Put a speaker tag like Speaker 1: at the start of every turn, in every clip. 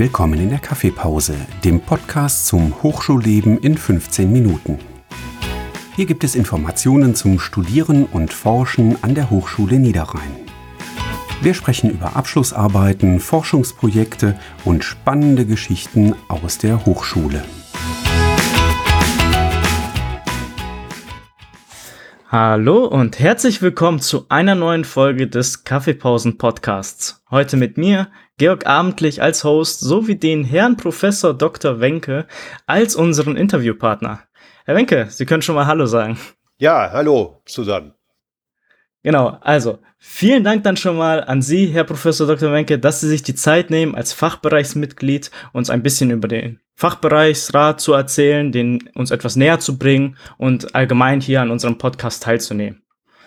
Speaker 1: Willkommen in der Kaffeepause, dem Podcast zum Hochschulleben in 15 Minuten. Hier gibt es Informationen zum Studieren und Forschen an der Hochschule Niederrhein. Wir sprechen über Abschlussarbeiten, Forschungsprojekte und spannende Geschichten aus der Hochschule.
Speaker 2: Hallo und herzlich willkommen zu einer neuen Folge des Kaffeepausen Podcasts. Heute mit mir, Georg Abendlich als Host sowie den Herrn Professor Dr. Wenke als unseren Interviewpartner. Herr Wenke, Sie können schon mal Hallo sagen.
Speaker 3: Ja, hallo zusammen.
Speaker 2: Genau, also vielen Dank dann schon mal an Sie, Herr Professor Dr. Wenke, dass Sie sich die Zeit nehmen, als Fachbereichsmitglied uns ein bisschen über den Fachbereichsrat zu erzählen, den uns etwas näher zu bringen und allgemein hier an unserem Podcast teilzunehmen.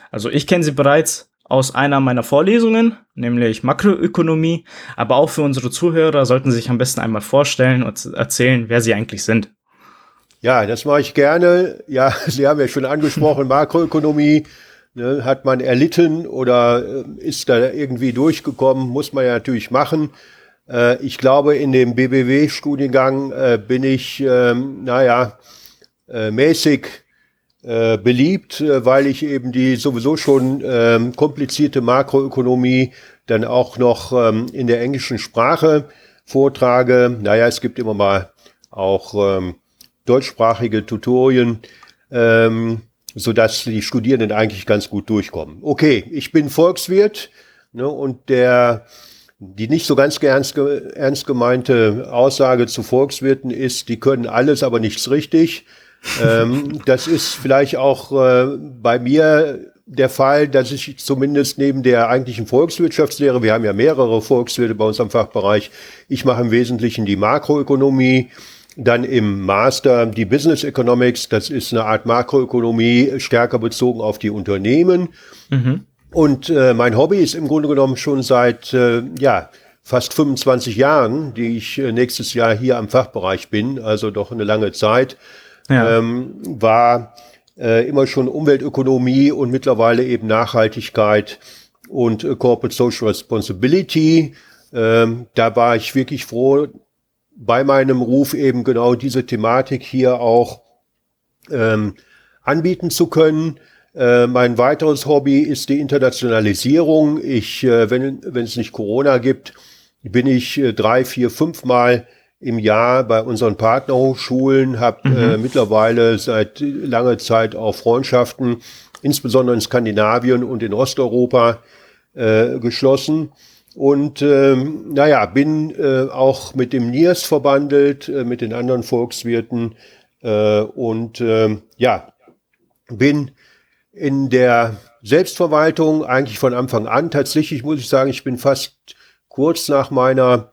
Speaker 2: Also ich kenne Sie bereits aus einer meiner Vorlesungen, nämlich Makroökonomie. Aber auch für unsere Zuhörer sollten Sie sich am besten einmal vorstellen und erzählen, wer Sie eigentlich sind.
Speaker 3: Ja, das mache ich gerne. Ja, Sie haben ja schon angesprochen, Makroökonomie ne, hat man erlitten oder äh, ist da irgendwie durchgekommen, muss man ja natürlich machen. Äh, ich glaube, in dem BBW-Studiengang äh, bin ich, ähm, naja, äh, mäßig äh, beliebt, äh, weil ich eben die sowieso schon ähm, komplizierte Makroökonomie dann auch noch ähm, in der englischen Sprache vortrage. Naja, es gibt immer mal auch ähm, deutschsprachige Tutorien, ähm, so dass die Studierenden eigentlich ganz gut durchkommen. Okay, ich bin Volkswirt ne, und der die nicht so ganz ernst, ernst gemeinte Aussage zu Volkswirten ist, die können alles, aber nichts richtig ähm, das ist vielleicht auch äh, bei mir der Fall, dass ich zumindest neben der eigentlichen Volkswirtschaftslehre, wir haben ja mehrere Volkswirte bei uns am Fachbereich, ich mache im Wesentlichen die Makroökonomie, dann im Master die Business Economics, das ist eine Art Makroökonomie, stärker bezogen auf die Unternehmen. Mhm. Und äh, mein Hobby ist im Grunde genommen schon seit, äh, ja, fast 25 Jahren, die ich äh, nächstes Jahr hier am Fachbereich bin, also doch eine lange Zeit ja. ähm, war äh, immer schon Umweltökonomie und mittlerweile eben Nachhaltigkeit und äh, Corporate Social Responsibility. Ähm, da war ich wirklich froh, bei meinem Ruf eben genau diese Thematik hier auch ähm, anbieten zu können. Äh, mein weiteres Hobby ist die Internationalisierung. Ich, äh, wenn, wenn es nicht Corona gibt, bin ich äh, drei, vier, fünf Mal im Jahr bei unseren Partnerhochschulen, habe mhm. äh, mittlerweile seit langer Zeit auch Freundschaften, insbesondere in Skandinavien und in Osteuropa, äh, geschlossen. Und ähm, naja, bin äh, auch mit dem NIRS verbandelt, äh, mit den anderen Volkswirten äh, und äh, ja, bin in der Selbstverwaltung eigentlich von Anfang an. Tatsächlich muss ich sagen, ich bin fast kurz nach meiner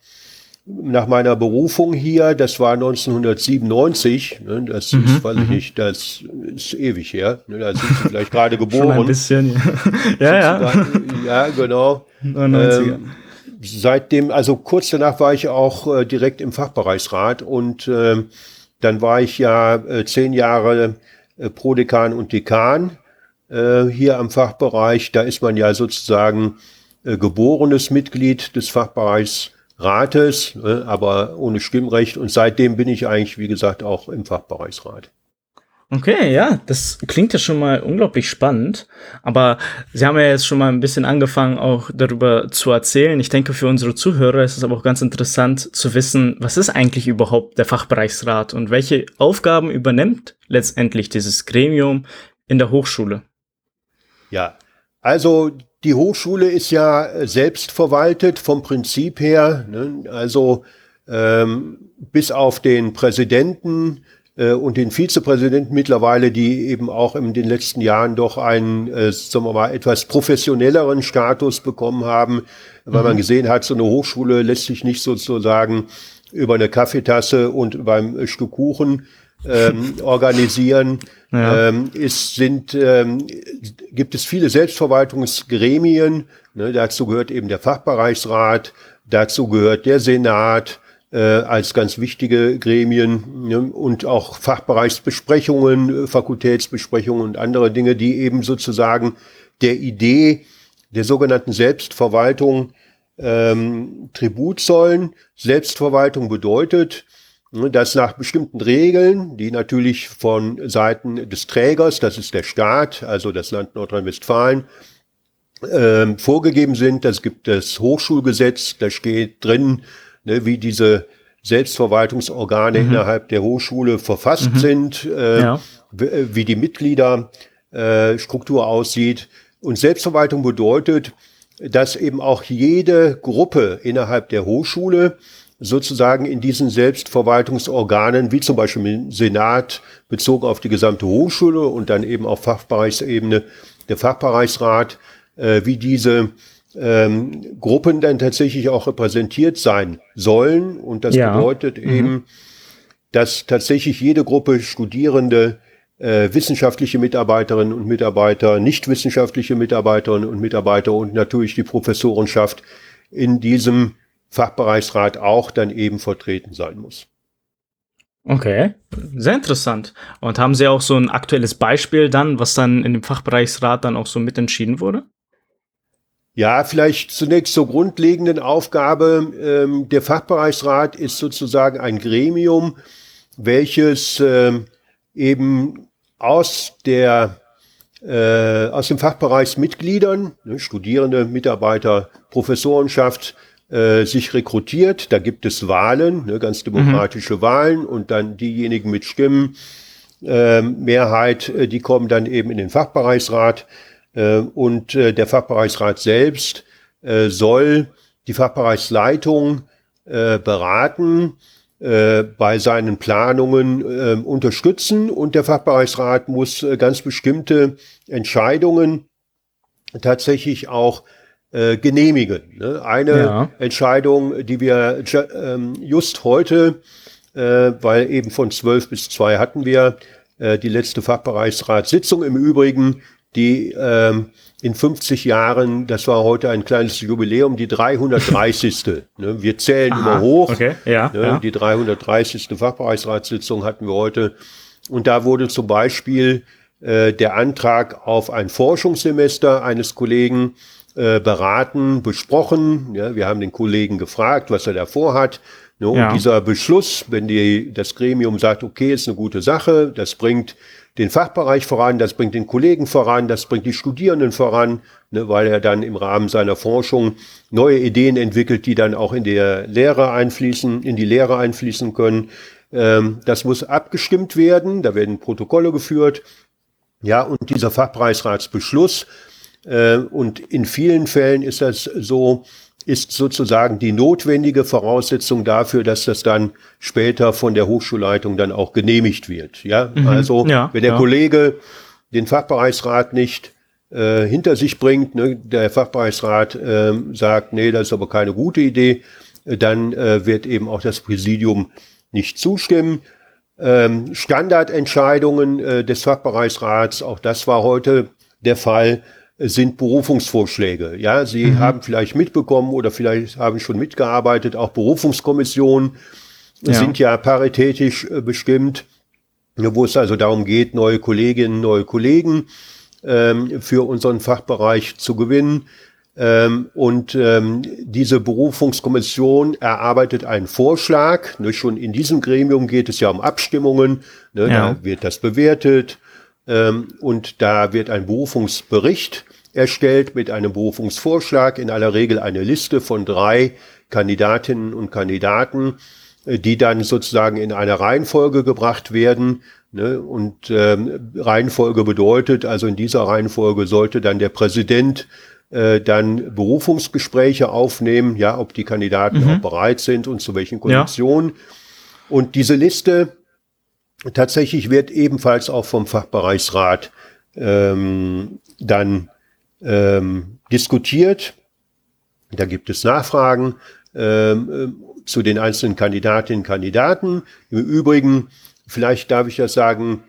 Speaker 3: nach meiner Berufung hier, das war 1997, ne, das mhm, ist, weiß ich mhm. nicht, das ist ewig her, ne, da sind Sie vielleicht gerade geboren. Schon
Speaker 2: ein bisschen, ja, ja.
Speaker 3: ja. ja, genau. Ähm, seitdem, also kurz danach war ich auch äh, direkt im Fachbereichsrat und äh, dann war ich ja äh, zehn Jahre äh, Prodekan und Dekan äh, hier am Fachbereich. Da ist man ja sozusagen äh, geborenes Mitglied des Fachbereichs Rates, ne, aber ohne Stimmrecht. Und seitdem bin ich eigentlich, wie gesagt, auch im Fachbereichsrat.
Speaker 2: Okay, ja, das klingt ja schon mal unglaublich spannend. Aber Sie haben ja jetzt schon mal ein bisschen angefangen, auch darüber zu erzählen. Ich denke, für unsere Zuhörer ist es aber auch ganz interessant zu wissen, was ist eigentlich überhaupt der Fachbereichsrat und welche Aufgaben übernimmt letztendlich dieses Gremium in der Hochschule?
Speaker 3: Ja, also die Hochschule ist ja äh, selbst verwaltet vom Prinzip her. Ne? Also ähm, bis auf den Präsidenten äh, und den Vizepräsidenten mittlerweile, die eben auch in den letzten Jahren doch einen, äh, sagen wir mal, etwas professionelleren Status bekommen haben, weil mhm. man gesehen hat, so eine Hochschule lässt sich nicht sozusagen über eine Kaffeetasse und beim Stück Kuchen ähm, organisieren. Ja. Ähm, es sind, ähm, gibt es viele Selbstverwaltungsgremien. Ne, dazu gehört eben der Fachbereichsrat, dazu gehört der Senat äh, als ganz wichtige Gremien ne, und auch Fachbereichsbesprechungen, Fakultätsbesprechungen und andere Dinge, die eben sozusagen der Idee der sogenannten Selbstverwaltung ähm, Tribut zollen. Selbstverwaltung bedeutet, dass nach bestimmten Regeln, die natürlich von Seiten des Trägers, das ist der Staat, also das Land Nordrhein-Westfalen, ähm, vorgegeben sind. Das gibt das Hochschulgesetz, da steht drin, ne, wie diese Selbstverwaltungsorgane mhm. innerhalb der Hochschule verfasst mhm. sind, äh, ja. wie die Mitgliederstruktur äh, aussieht. Und Selbstverwaltung bedeutet, dass eben auch jede Gruppe innerhalb der Hochschule sozusagen in diesen Selbstverwaltungsorganen, wie zum Beispiel im Senat, bezogen auf die gesamte Hochschule und dann eben auf Fachbereichsebene der Fachbereichsrat, äh, wie diese ähm, Gruppen dann tatsächlich auch repräsentiert sein sollen. Und das ja. bedeutet mhm. eben, dass tatsächlich jede Gruppe Studierende, äh, wissenschaftliche Mitarbeiterinnen und Mitarbeiter, nicht wissenschaftliche Mitarbeiterinnen und Mitarbeiter und natürlich die Professorenschaft in diesem Fachbereichsrat auch dann eben vertreten sein muss.
Speaker 2: Okay, sehr interessant. Und haben Sie auch so ein aktuelles Beispiel dann, was dann in dem Fachbereichsrat dann auch so mitentschieden wurde?
Speaker 3: Ja, vielleicht zunächst zur grundlegenden Aufgabe. Ähm, der Fachbereichsrat ist sozusagen ein Gremium, welches ähm, eben aus der äh, aus dem Fachbereichsmitgliedern, ne, Studierende, Mitarbeiter, Professorenschaft, äh, sich rekrutiert. Da gibt es Wahlen, ne, ganz demokratische mhm. Wahlen und dann diejenigen mit Stimmen, äh, Mehrheit, äh, die kommen dann eben in den Fachbereichsrat. Äh, und äh, der Fachbereichsrat selbst äh, soll die Fachbereichsleitung beraten, bei seinen Planungen unterstützen und der Fachbereichsrat muss ganz bestimmte Entscheidungen tatsächlich auch genehmigen. Ne? Eine ja. Entscheidung, die wir ähm, just heute, weil eben von zwölf bis zwei hatten wir die letzte Fachbereichsratssitzung im Übrigen die ähm, in 50 Jahren, das war heute ein kleines Jubiläum, die 330. ne? Wir zählen Aha, immer hoch. Okay, ja, ne? ja. Die 330. Fachbereichsratssitzung hatten wir heute. Und da wurde zum Beispiel äh, der Antrag auf ein Forschungssemester eines Kollegen äh, beraten, besprochen. Ja, wir haben den Kollegen gefragt, was er da vorhat. Ne? Ja. Und dieser Beschluss, wenn die, das Gremium sagt, okay, ist eine gute Sache, das bringt den Fachbereich voran, das bringt den Kollegen voran, das bringt die Studierenden voran, ne, weil er dann im Rahmen seiner Forschung neue Ideen entwickelt, die dann auch in der Lehre einfließen, in die Lehre einfließen können. Ähm, das muss abgestimmt werden, da werden Protokolle geführt. Ja, und dieser Fachbereichsratsbeschluss, äh, und in vielen Fällen ist das so, ist sozusagen die notwendige Voraussetzung dafür, dass das dann später von der Hochschulleitung dann auch genehmigt wird. Ja, mhm. also ja, wenn der ja. Kollege den Fachbereichsrat nicht äh, hinter sich bringt, ne, der Fachbereichsrat äh, sagt, nee, das ist aber keine gute Idee, äh, dann äh, wird eben auch das Präsidium nicht zustimmen. Ähm, Standardentscheidungen äh, des Fachbereichsrats, auch das war heute der Fall, sind Berufungsvorschläge. Ja, Sie mhm. haben vielleicht mitbekommen oder vielleicht haben schon mitgearbeitet, auch Berufungskommissionen ja. sind ja paritätisch äh, bestimmt, wo es also darum geht, neue Kolleginnen, neue Kollegen ähm, für unseren Fachbereich zu gewinnen. Ähm, und ähm, diese Berufungskommission erarbeitet einen Vorschlag. Ne, schon in diesem Gremium geht es ja um Abstimmungen. Ne, ja. Da wird das bewertet. Ähm, und da wird ein Berufungsbericht erstellt mit einem Berufungsvorschlag, in aller Regel eine Liste von drei Kandidatinnen und Kandidaten, äh, die dann sozusagen in eine Reihenfolge gebracht werden. Ne? Und ähm, Reihenfolge bedeutet, also in dieser Reihenfolge sollte dann der Präsident äh, dann Berufungsgespräche aufnehmen, ja, ob die Kandidaten mhm. auch bereit sind und zu welchen Konditionen. Ja. Und diese Liste tatsächlich wird ebenfalls auch vom Fachbereichsrat ähm, dann ähm, diskutiert. Da gibt es Nachfragen ähm, äh, zu den einzelnen Kandidatinnen und Kandidaten. Im Übrigen, vielleicht darf ich das sagen,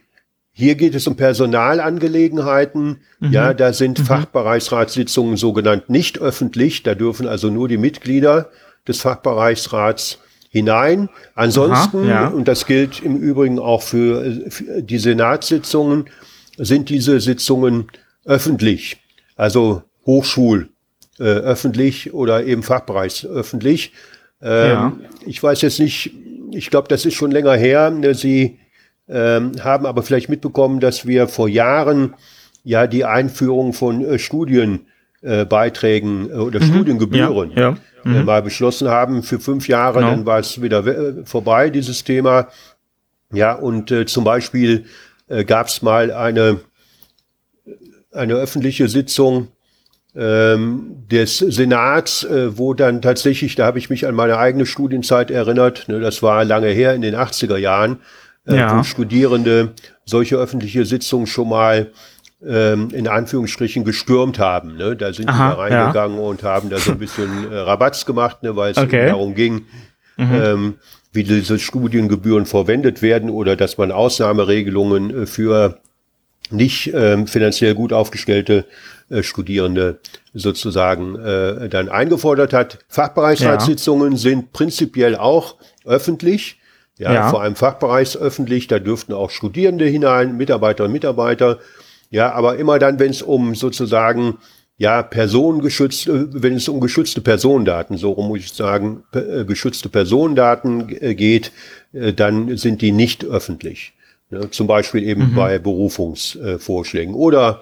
Speaker 3: hier geht es um Personalangelegenheiten. Mhm. Ja, da sind mhm. Fachbereichsratssitzungen sogenannt nicht öffentlich. Da dürfen also nur die Mitglieder des Fachbereichsrats hinein. Ansonsten, Aha, ja. und das gilt im Übrigen auch für, für die Senatssitzungen, sind diese Sitzungen öffentlich, also Hochschul äh, öffentlich oder eben fachbereichsöffentlich. Ähm, ja. Ich weiß jetzt nicht, ich glaube, das ist schon länger her. Ne, Sie ähm, haben aber vielleicht mitbekommen, dass wir vor Jahren ja die Einführung von äh, Studienbeiträgen äh, oder mhm. Studiengebühren ja, ja. Äh, mhm. mal beschlossen haben für fünf Jahre. Genau. Dann war es wieder äh, vorbei, dieses Thema. Ja, und äh, zum Beispiel äh, gab es mal eine, eine öffentliche Sitzung ähm, des Senats, äh, wo dann tatsächlich, da habe ich mich an meine eigene Studienzeit erinnert, ne, das war lange her in den 80er Jahren, äh, ja. wo Studierende solche öffentliche Sitzungen schon mal ähm, in Anführungsstrichen gestürmt haben. Ne? Da sind Aha, die da reingegangen ja. und haben da so ein bisschen äh, Rabatz gemacht, ne, weil es okay. darum ging, mhm. ähm, wie diese Studiengebühren verwendet werden oder dass man Ausnahmeregelungen äh, für nicht ähm, finanziell gut aufgestellte äh, Studierende sozusagen äh, dann eingefordert hat. Fachbereichsratssitzungen ja. sind prinzipiell auch öffentlich. Ja, ja, vor allem fachbereichsöffentlich, da dürften auch Studierende hinein, Mitarbeiter und Mitarbeiter. Ja, aber immer dann, wenn es um sozusagen ja, personengeschützte, wenn es um geschützte Personendaten, so rum muss ich sagen, äh, geschützte Personendaten äh, geht, äh, dann sind die nicht öffentlich. Ne? Zum Beispiel eben mhm. bei Berufungsvorschlägen oder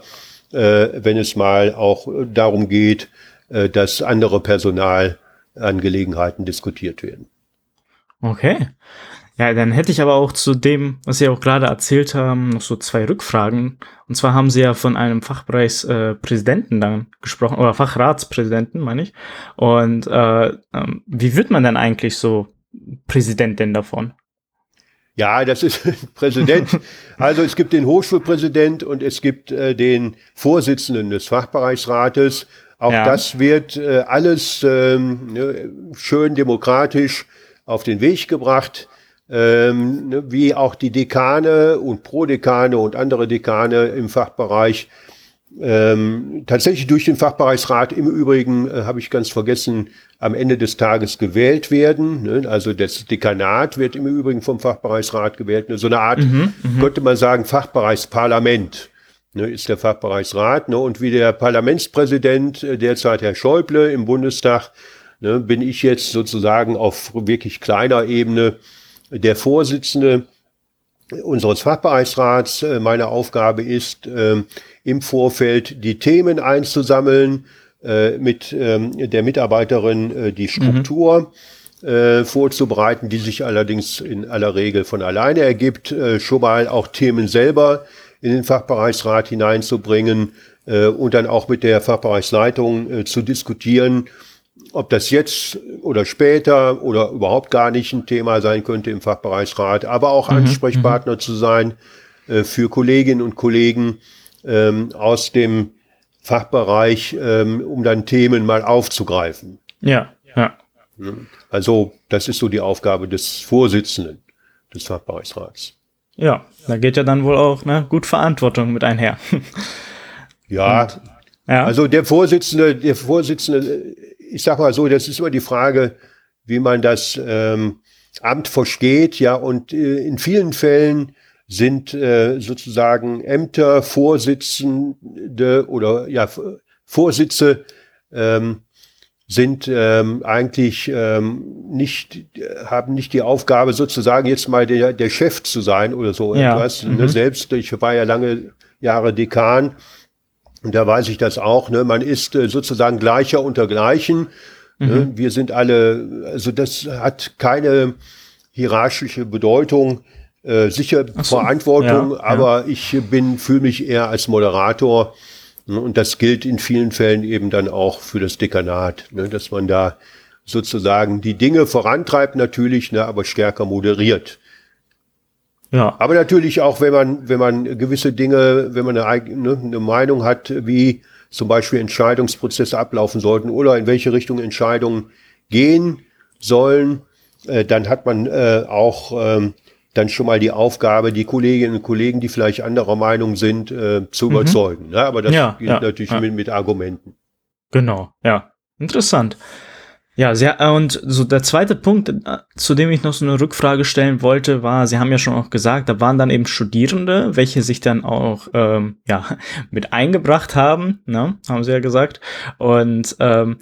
Speaker 3: äh, wenn es mal auch darum geht, äh, dass andere Personalangelegenheiten diskutiert werden.
Speaker 2: Okay. Ja, dann hätte ich aber auch zu dem, was Sie auch gerade erzählt haben, noch so zwei Rückfragen. Und zwar haben Sie ja von einem Fachbereichspräsidenten äh, dann gesprochen, oder Fachratspräsidenten, meine ich. Und äh, ähm, wie wird man denn eigentlich so Präsident denn davon?
Speaker 3: Ja, das ist Präsident. Also es gibt den Hochschulpräsident und es gibt äh, den Vorsitzenden des Fachbereichsrates. Auch ja. das wird äh, alles ähm, ne, schön demokratisch auf den Weg gebracht. Ähm, ne, wie auch die Dekane und Prodekane und andere Dekane im Fachbereich ähm, tatsächlich durch den Fachbereichsrat im Übrigen, äh, habe ich ganz vergessen, am Ende des Tages gewählt werden. Ne? Also das Dekanat wird im Übrigen vom Fachbereichsrat gewählt. Ne? So eine Art, mhm, mhm, könnte man sagen, Fachbereichsparlament ne? ist der Fachbereichsrat. Ne? Und wie der Parlamentspräsident, äh, derzeit Herr Schäuble im Bundestag, ne, bin ich jetzt sozusagen auf wirklich kleiner Ebene der Vorsitzende unseres Fachbereichsrats. Äh, meine Aufgabe ist, ähm, im Vorfeld die Themen einzusammeln, äh, mit ähm, der Mitarbeiterin äh, die Struktur mhm. vorzubereiten, die sich allerdings in aller Regel von alleine ergibt, schon mal auch Themen selber in den Fachbereichsrat hineinzubringen und dann auch mit der Fachbereichsleitung zu diskutieren, ob das jetzt oder später oder überhaupt gar nicht ein Thema sein könnte im Fachbereichsrat, aber auch mhm, Ansprechpartner mhm. zu sein äh, für Kolleginnen und Kollegen ähm, aus dem Fachbereich, ähm, um dann Themen mal aufzugreifen.
Speaker 2: Ja, ja.
Speaker 3: Also das ist so die Aufgabe des Vorsitzenden des Fachbereichsrats.
Speaker 2: Ja, da geht ja dann wohl auch ne, gut Verantwortung mit einher.
Speaker 3: ja, und, ja, also der Vorsitzende, der Vorsitzende ich sag mal so, das ist immer die Frage, wie man das ähm, Amt versteht, ja, und äh, in vielen Fällen sind äh, sozusagen Ämter, Vorsitzende oder ja, Vorsitze ähm, sind ähm, eigentlich ähm, nicht, haben nicht die Aufgabe, sozusagen jetzt mal der, der Chef zu sein oder so ja. etwas. Ne? Mhm. Selbst, ich war ja lange Jahre Dekan und da weiß ich das auch, ne? man ist äh, sozusagen gleicher unter gleichen. Ne? Mhm. Ne? Wir sind alle, also das hat keine hierarchische Bedeutung. Äh, sicher so, Verantwortung, ja, aber ja. ich bin, fühle mich eher als Moderator. Ne? Und das gilt in vielen Fällen eben dann auch für das Dekanat, ne? dass man da sozusagen die Dinge vorantreibt natürlich, ne? aber stärker moderiert. Ja. Aber natürlich auch, wenn man, wenn man gewisse Dinge, wenn man eine, ne, eine Meinung hat, wie zum Beispiel Entscheidungsprozesse ablaufen sollten oder in welche Richtung Entscheidungen gehen sollen, äh, dann hat man äh, auch ähm, dann schon mal die Aufgabe, die Kolleginnen und Kollegen, die vielleicht anderer Meinung sind, äh, zu mhm. überzeugen. Ne? Aber das ja, gilt ja, natürlich ja. Mit, mit Argumenten.
Speaker 2: Genau, ja. Interessant. Ja, sehr, äh, und so der zweite Punkt, äh, zu dem ich noch so eine Rückfrage stellen wollte, war, Sie haben ja schon auch gesagt, da waren dann eben Studierende, welche sich dann auch ähm, ja mit eingebracht haben, ne, haben Sie ja gesagt. Und ähm,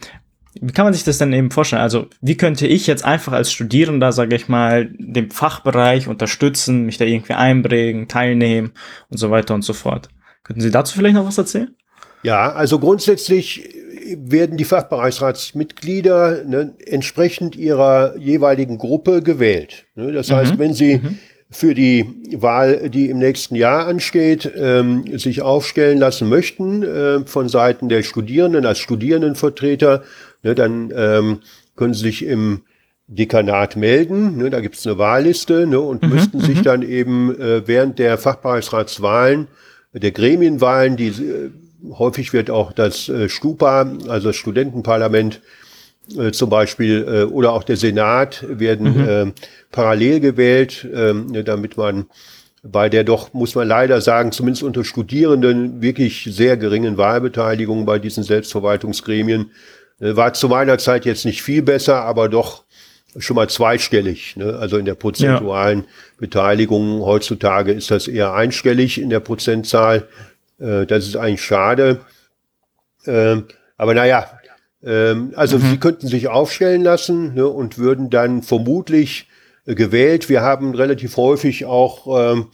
Speaker 2: wie kann man sich das denn eben vorstellen? Also, wie könnte ich jetzt einfach als Studierender, sage ich mal, dem Fachbereich unterstützen, mich da irgendwie einbringen, teilnehmen und so weiter und so fort? Könnten Sie dazu vielleicht noch was erzählen?
Speaker 3: Ja, also grundsätzlich werden die Fachbereichsratsmitglieder ne, entsprechend ihrer jeweiligen Gruppe gewählt. Ne, das mhm. heißt, wenn sie mhm. für die Wahl, die im nächsten Jahr ansteht, ähm, sich aufstellen lassen möchten äh, von Seiten der Studierenden als Studierendenvertreter, ne, dann ähm, können sie sich im Dekanat melden. Ne, da gibt es eine Wahlliste ne, und mhm. müssten sich mhm. dann eben äh, während der Fachbereichsratswahlen, der Gremienwahlen, die äh, häufig wird auch das äh, Stupa, also das Studentenparlament äh, zum Beispiel, äh, oder auch der Senat werden mhm. äh, parallel gewählt, äh, damit man bei der doch, muss man leider sagen, zumindest unter Studierenden wirklich sehr geringen Wahlbeteiligung bei diesen Selbstverwaltungsgremien, äh, war zu meiner Zeit jetzt nicht viel besser, aber doch schon mal zweistellig. Ne? Also in der prozentualen ja. Beteiligung heutzutage ist das eher einstellig in der Prozentzahl. Äh, das ist eigentlich schade. Ähm, aber naja, ähm, also mhm. sie könnten sich aufstellen lassen ne, und würden dann vermutlich äh, gewählt. Wir haben relativ häufig auch, ähm,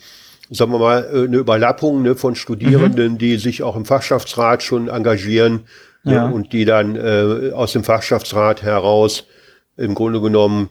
Speaker 3: sagen wir mal, äh, eine Überlappung ne, von Studierenden, mhm. die sich auch im Fachschaftsrat schon engagieren ja. ne, und die dann äh, aus dem Fachschaftsrat heraus im Grunde genommen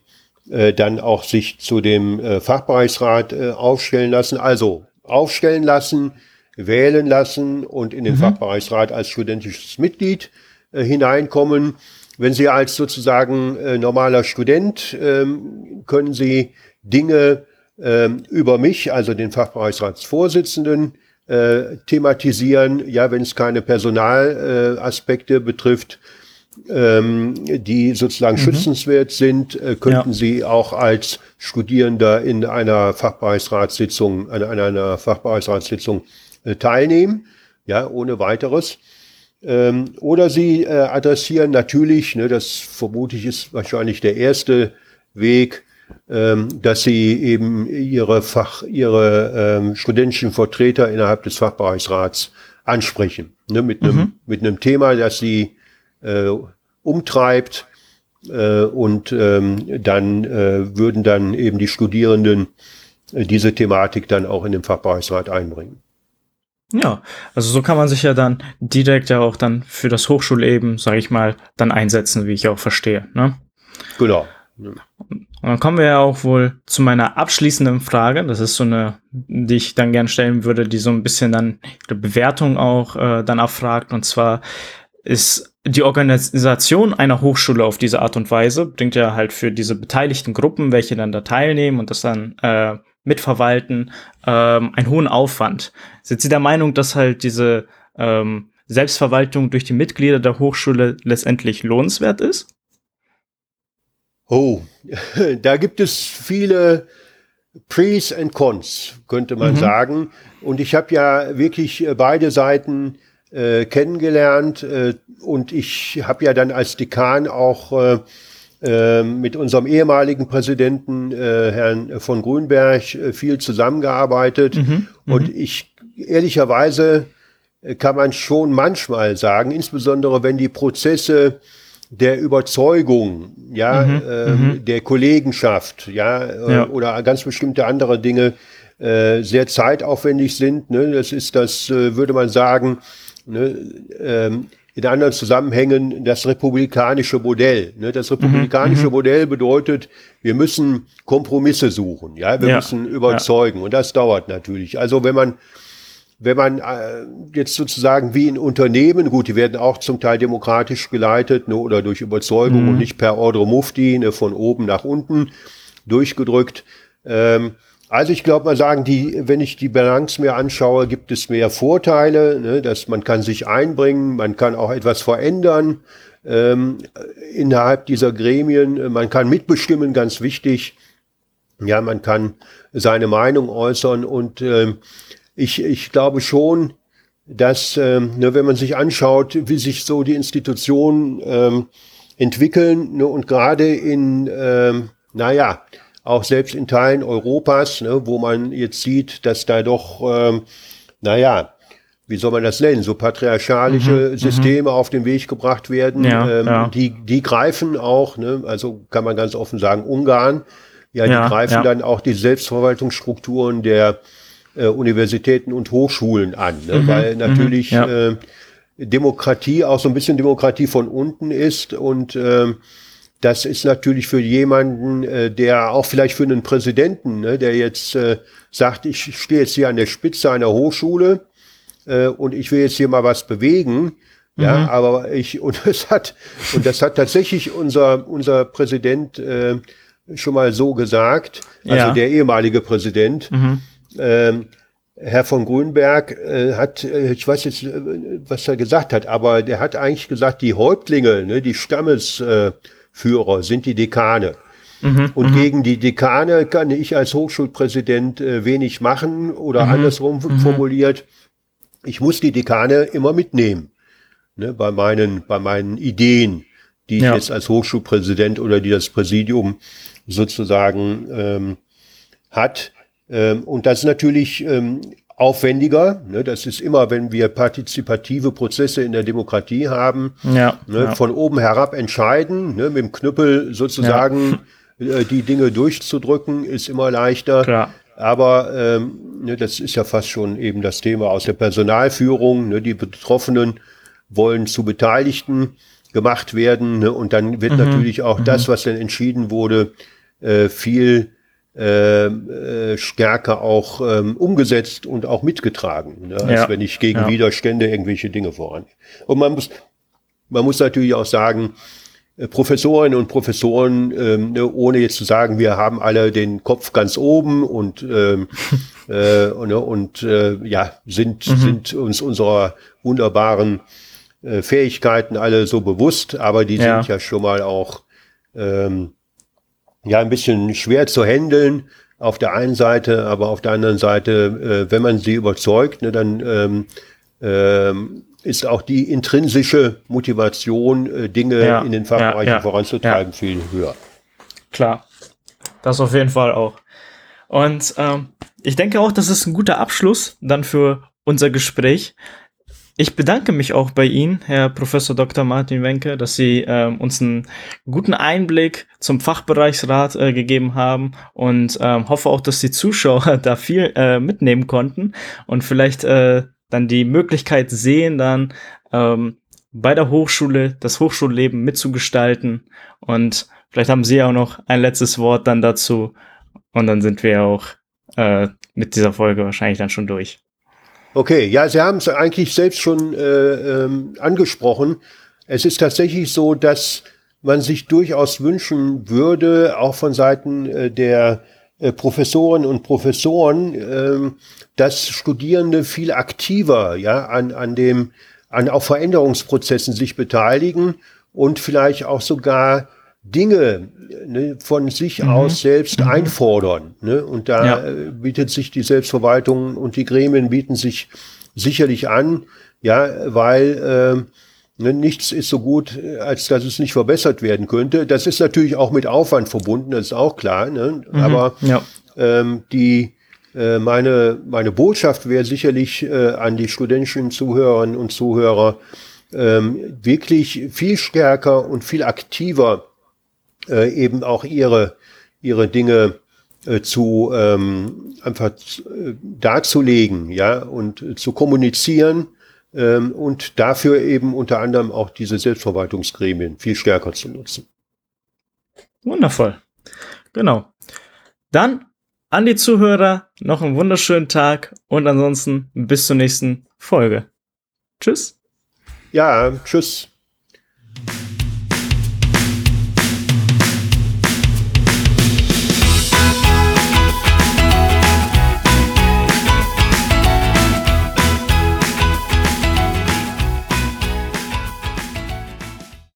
Speaker 3: äh, dann auch sich zu dem äh, Fachbereichsrat äh, aufstellen lassen. Also aufstellen lassen, wählen lassen und in den mhm. Fachbereichsrat als studentisches Mitglied äh, hineinkommen. Wenn Sie als sozusagen äh, normaler Student ähm, können Sie Dinge ähm, über mich, also den Fachbereichsratsvorsitzenden, äh, thematisieren, ja, wenn es keine Personalaspekte äh, betrifft, ähm, die sozusagen mhm. schützenswert sind, äh, könnten ja. Sie auch als Studierender in einer Fachbereichsratssitzung, an einer, einer Fachbereichsratssitzung äh, teilnehmen, ja, ohne weiteres. Ähm, oder sie äh, adressieren natürlich, ne, das vermute ich ist wahrscheinlich der erste Weg, ähm, dass sie eben ihre Fach, ihre ähm, studentischen Vertreter innerhalb des Fachbereichsrats ansprechen, ne, mit einem mhm. mit einem Thema, das sie äh, umtreibt äh, und ähm, dann äh, würden dann eben die Studierenden äh, diese Thematik dann auch in den Fachbereichsrat einbringen.
Speaker 2: Ja, also so kann man sich ja dann direkt ja auch dann für das Hochschulleben, sage ich mal, dann einsetzen, wie ich auch verstehe. Ne?
Speaker 3: Genau.
Speaker 2: Und dann kommen wir ja auch wohl zu meiner abschließenden Frage. Das ist so eine, die ich dann gern stellen würde, die so ein bisschen dann die Bewertung auch äh, dann abfragt. Und zwar ist die Organisation einer Hochschule auf diese Art und Weise, bringt ja halt für diese beteiligten Gruppen, welche dann da teilnehmen und das dann äh, mitverwalten, ähm, einen hohen Aufwand. Sind Sie der Meinung, dass halt diese ähm, Selbstverwaltung durch die Mitglieder der Hochschule letztendlich lohnenswert ist?
Speaker 3: Oh, da gibt es viele Pres and Cons, könnte man mhm. sagen. Und ich habe ja wirklich äh, beide Seiten äh, kennengelernt äh, und ich habe ja dann als Dekan auch äh, äh, mit unserem ehemaligen Präsidenten äh, Herrn von Grünberg äh, viel zusammengearbeitet. Mhm, mhm, und ich ehrlicherweise kann man schon manchmal sagen, insbesondere wenn die Prozesse der Überzeugung, ja, mhm, äh, der Kollegenschaft, ja, äh, ja, oder ganz bestimmte andere Dinge äh, sehr zeitaufwendig sind. Ne? Das ist das, äh, würde man sagen, ne, ähm, in anderen Zusammenhängen das republikanische Modell. Ne? Das republikanische mhm, Modell bedeutet, wir müssen Kompromisse suchen, ja, wir ja, müssen überzeugen ja. und das dauert natürlich. Also wenn man wenn man äh, jetzt sozusagen wie in Unternehmen, gut, die werden auch zum Teil demokratisch geleitet ne, oder durch Überzeugung mhm. und nicht per Ordre Mufti ne, von oben nach unten durchgedrückt. Ähm, also ich glaube mal sagen, die, wenn ich die Balance mir anschaue, gibt es mehr Vorteile, ne, dass man kann sich einbringen, man kann auch etwas verändern ähm, innerhalb dieser Gremien, man kann mitbestimmen, ganz wichtig. Ja, man kann seine Meinung äußern und ähm, ich, ich glaube schon, dass, ähm, ne, wenn man sich anschaut, wie sich so die Institutionen ähm, entwickeln ne, und gerade in, ähm, naja, auch selbst in Teilen Europas, ne, wo man jetzt sieht, dass da doch, ähm, naja, wie soll man das nennen, so patriarchalische mhm, mhm. Systeme auf den Weg gebracht werden, ja, ähm, ja. Die, die greifen auch, ne, also kann man ganz offen sagen, Ungarn, ja, die ja, greifen dann auch die Selbstverwaltungsstrukturen der äh, Universitäten und Hochschulen an, ne, mhm, weil mhm, natürlich äh, Demokratie auch so ein bisschen Demokratie von unten ist und ähm, das ist natürlich für jemanden, äh, der auch vielleicht für einen Präsidenten, ne, der jetzt äh, sagt, ich stehe jetzt hier an der Spitze einer Hochschule äh, und ich will jetzt hier mal was bewegen. Mhm. Ja, aber ich, und das hat, und das hat tatsächlich unser, unser Präsident äh, schon mal so gesagt, also ja. der ehemalige Präsident, mhm. Ähm, Herr von Grünberg äh, hat, äh, ich weiß jetzt, äh, was er gesagt hat, aber der hat eigentlich gesagt, die Häuptlinge, ne, die Stammesführer sind die Dekane. Mhm, und mhm. gegen die Dekane kann ich als Hochschulpräsident äh, wenig machen oder mhm, andersrum mhm. formuliert, ich muss die Dekane immer mitnehmen ne, bei, meinen, bei meinen Ideen, die ich ja. jetzt als Hochschulpräsident oder die das Präsidium sozusagen ähm, hat. Ähm, und das ist natürlich ähm, aufwendiger. Ne? Das ist immer, wenn wir partizipative Prozesse in der Demokratie haben, ja, ne? ja. von oben herab entscheiden, ne? mit dem Knüppel sozusagen ja. äh, die Dinge durchzudrücken, ist immer leichter. Klar. Aber ähm, ne, das ist ja fast schon eben das Thema aus der Personalführung. Ne? Die Betroffenen wollen zu Beteiligten gemacht werden. Ne? Und dann wird mhm. natürlich auch mhm. das, was dann entschieden wurde, äh, viel äh, äh, stärker auch ähm, umgesetzt und auch mitgetragen, ne, als ja. wenn ich gegen ja. Widerstände irgendwelche Dinge voran. Und man muss, man muss natürlich auch sagen, äh, Professorinnen und Professoren, ähm, ne, ohne jetzt zu sagen, wir haben alle den Kopf ganz oben und ähm, äh, und, und äh, ja sind mhm. sind uns unserer wunderbaren äh, Fähigkeiten alle so bewusst, aber die ja. sind ja schon mal auch ähm, ja ein bisschen schwer zu handeln auf der einen Seite, aber auf der anderen Seite, äh, wenn man sie überzeugt, ne, dann ähm, ähm, ist auch die intrinsische Motivation, äh, Dinge ja, in den Fachbereichen ja, ja, voranzutreiben, viel höher.
Speaker 2: Klar, das auf jeden Fall auch. Und ähm, ich denke auch, das ist ein guter Abschluss dann für unser Gespräch. Ich bedanke mich auch bei Ihnen, Herr Professor Dr. Martin Wenke, dass Sie äh, uns einen guten Einblick zum Fachbereichsrat äh, gegeben haben und ähm, hoffe auch, dass die Zuschauer da viel äh, mitnehmen konnten und vielleicht äh, dann die Möglichkeit sehen, dann ähm, bei der Hochschule das Hochschulleben mitzugestalten. Und vielleicht haben Sie auch noch ein letztes Wort dann dazu. Und dann sind wir auch äh, mit dieser Folge wahrscheinlich dann schon durch.
Speaker 3: Okay, ja, Sie haben es eigentlich selbst schon äh, ähm, angesprochen. Es ist tatsächlich so, dass man sich durchaus wünschen würde, auch von Seiten äh, der äh, Professoren und Professoren, äh, dass Studierende viel aktiver ja, an, an dem, an auch Veränderungsprozessen sich beteiligen und vielleicht auch sogar Dinge ne, von sich mhm. aus selbst mhm. einfordern. Ne? Und da ja. Äh, bietet sich die Selbstverwaltung und die Gremien bieten sich sicherlich an, ja, weil äh, ne, nichts ist so gut, als dass es nicht verbessert werden könnte. Das ist natürlich auch mit Aufwand verbunden, das ist auch klar. Ne? Mhm. Aber ja. ähm, die äh, meine, meine Botschaft wäre sicherlich äh, an die studentischen Zuhörerinnen und Zuhörer, ähm, wirklich viel stärker und viel aktiver äh, eben auch ihre, ihre Dinge äh, zu ähm, einfach äh, darzulegen, ja, und äh, zu kommunizieren ähm, und dafür eben unter anderem auch diese Selbstverwaltungsgremien viel stärker zu nutzen.
Speaker 2: Wundervoll. Genau. Dann an die Zuhörer noch einen wunderschönen Tag und ansonsten bis zur nächsten Folge. Tschüss.
Speaker 3: Ja, tschüss.